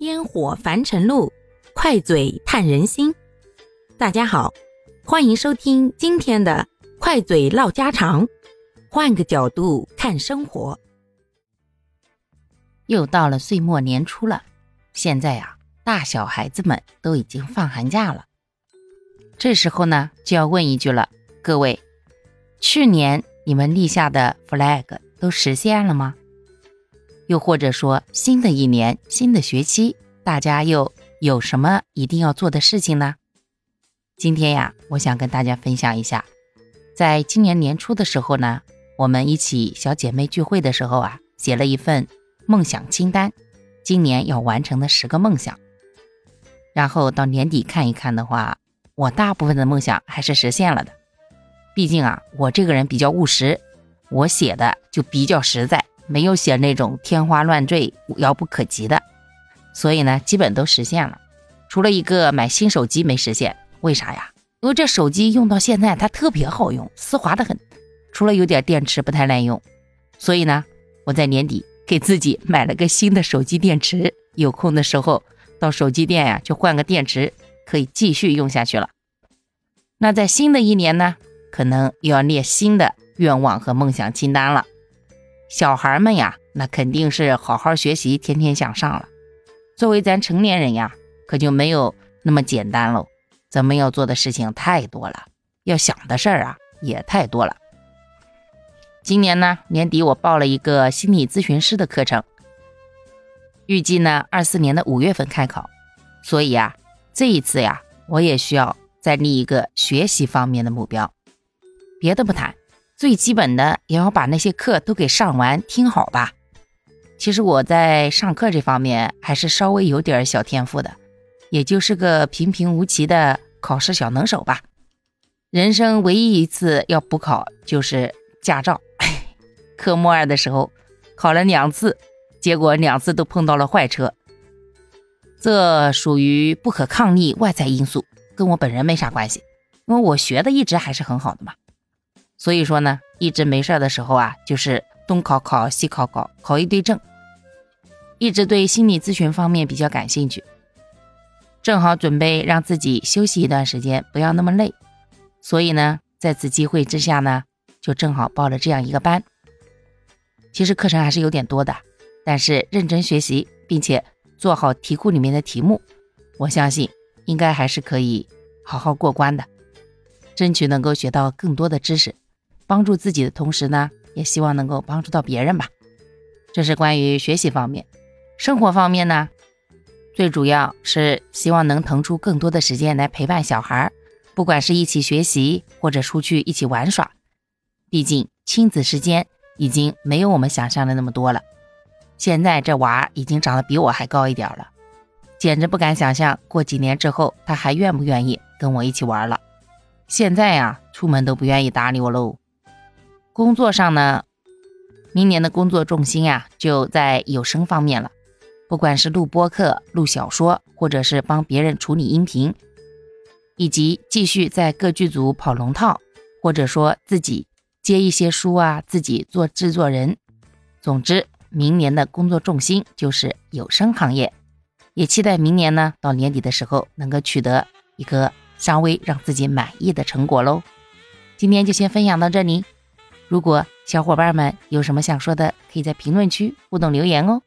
烟火凡尘路，快嘴探人心。大家好，欢迎收听今天的快嘴唠家常，换个角度看生活。又到了岁末年初了，现在呀，大小孩子们都已经放寒假了。这时候呢，就要问一句了，各位，去年你们立下的 flag 都实现了吗？又或者说，新的一年、新的学期，大家又有什么一定要做的事情呢？今天呀，我想跟大家分享一下，在今年年初的时候呢，我们一起小姐妹聚会的时候啊，写了一份梦想清单，今年要完成的十个梦想。然后到年底看一看的话，我大部分的梦想还是实现了的。毕竟啊，我这个人比较务实，我写的就比较实在。没有写那种天花乱坠、遥不可及的，所以呢，基本都实现了。除了一个买新手机没实现，为啥呀？因为这手机用到现在它特别好用，丝滑的很。除了有点电池不太耐用，所以呢，我在年底给自己买了个新的手机电池。有空的时候到手机店呀，就换个电池，可以继续用下去了。那在新的一年呢，可能又要列新的愿望和梦想清单了。小孩们呀，那肯定是好好学习，天天向上了。作为咱成年人呀，可就没有那么简单喽。咱们要做的事情太多了，要想的事儿啊也太多了。今年呢，年底我报了一个心理咨询师的课程，预计呢二四年的五月份开考。所以啊，这一次呀，我也需要再立一个学习方面的目标。别的不谈。最基本的也要把那些课都给上完，听好吧。其实我在上课这方面还是稍微有点小天赋的，也就是个平平无奇的考试小能手吧。人生唯一一次要补考就是驾照，科目二的时候考了两次，结果两次都碰到了坏车，这属于不可抗力外在因素，跟我本人没啥关系，因为我学的一直还是很好的嘛。所以说呢，一直没事儿的时候啊，就是东考考西考考，考一堆证。一直对心理咨询方面比较感兴趣，正好准备让自己休息一段时间，不要那么累。所以呢，在此机会之下呢，就正好报了这样一个班。其实课程还是有点多的，但是认真学习，并且做好题库里面的题目，我相信应该还是可以好好过关的，争取能够学到更多的知识。帮助自己的同时呢，也希望能够帮助到别人吧。这是关于学习方面，生活方面呢，最主要是希望能腾出更多的时间来陪伴小孩，不管是一起学习或者出去一起玩耍。毕竟亲子时间已经没有我们想象的那么多了。现在这娃已经长得比我还高一点了，简直不敢想象过几年之后他还愿不愿意跟我一起玩了。现在呀，出门都不愿意搭理我喽。工作上呢，明年的工作重心呀就在有声方面了，不管是录播客、录小说，或者是帮别人处理音频，以及继续在各剧组跑龙套，或者说自己接一些书啊，自己做制作人。总之，明年的工作重心就是有声行业，也期待明年呢到年底的时候能够取得一个稍微让自己满意的成果喽。今天就先分享到这里。如果小伙伴们有什么想说的，可以在评论区互动留言哦。